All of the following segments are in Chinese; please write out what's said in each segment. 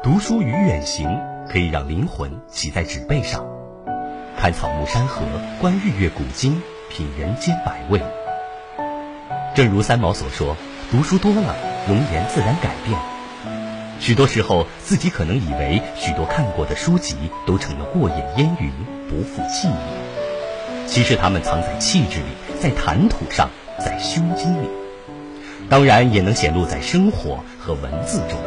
读书与远行可以让灵魂骑在纸背上，看草木山河，观日月古今，品人间百味。正如三毛所说：“读书多了，容颜自然改变。”许多时候，自己可能以为许多看过的书籍都成了过眼烟云，不复记忆。其实，它们藏在气质里，在谈吐上，在胸襟里，当然也能显露在生活和文字中。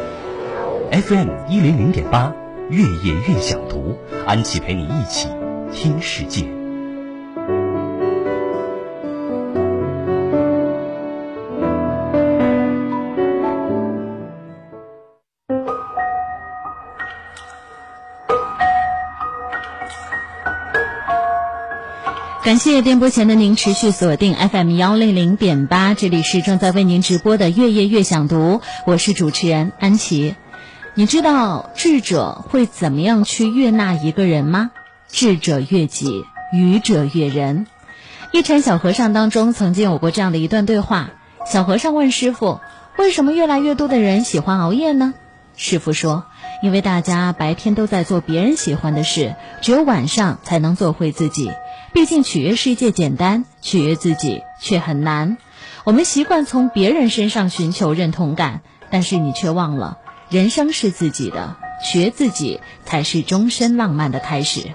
FM 一零零点八，月夜月想读，安琪陪你一起听世界。感谢电波前的您持续锁定 FM 幺零零点八，这里是正在为您直播的《月夜月想读》，我是主持人安琪。你知道智者会怎么样去悦纳一个人吗？智者悦己，愚者悦人。一禅小和尚当中曾经有过这样的一段对话：小和尚问师傅，为什么越来越多的人喜欢熬夜呢？师傅说，因为大家白天都在做别人喜欢的事，只有晚上才能做回自己。毕竟取悦世界简单，取悦自己却很难。我们习惯从别人身上寻求认同感，但是你却忘了，人生是自己的，学自己才是终身浪漫的开始。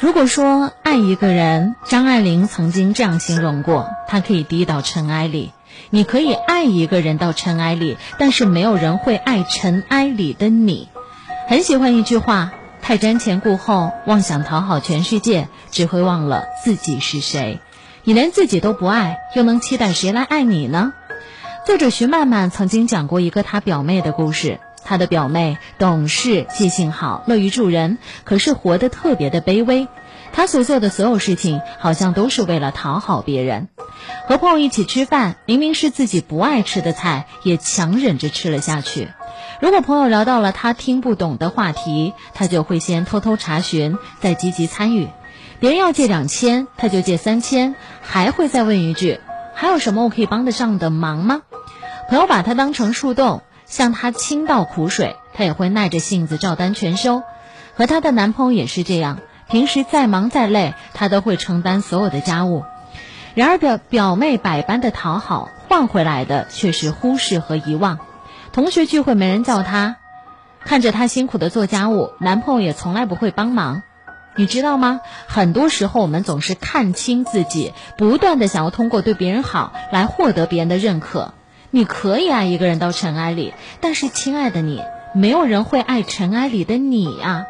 如果说爱一个人，张爱玲曾经这样形容过：她可以低到尘埃里。你可以爱一个人到尘埃里，但是没有人会爱尘埃里的你。很喜欢一句话：太瞻前顾后，妄想讨好全世界，只会忘了自己是谁。你连自己都不爱，又能期待谁来爱你呢？作者徐曼曼曾经讲过一个她表妹的故事。她的表妹懂事、记性好、乐于助人，可是活得特别的卑微。她所做的所有事情，好像都是为了讨好别人。和朋友一起吃饭，明明是自己不爱吃的菜，也强忍着吃了下去。如果朋友聊到了他听不懂的话题，他就会先偷偷查询，再积极参与。别人要借两千，他就借三千，还会再问一句：“还有什么我可以帮得上的忙吗？”朋友把他当成树洞，向他倾倒苦水，他也会耐着性子照单全收。和她的男朋友也是这样，平时再忙再累，他都会承担所有的家务。然而表表妹百般的讨好，换回来的却是忽视和遗忘。同学聚会没人叫她，看着她辛苦的做家务，男朋友也从来不会帮忙。你知道吗？很多时候我们总是看清自己，不断的想要通过对别人好来获得别人的认可。你可以爱一个人到尘埃里，但是亲爱的你，没有人会爱尘埃里的你啊！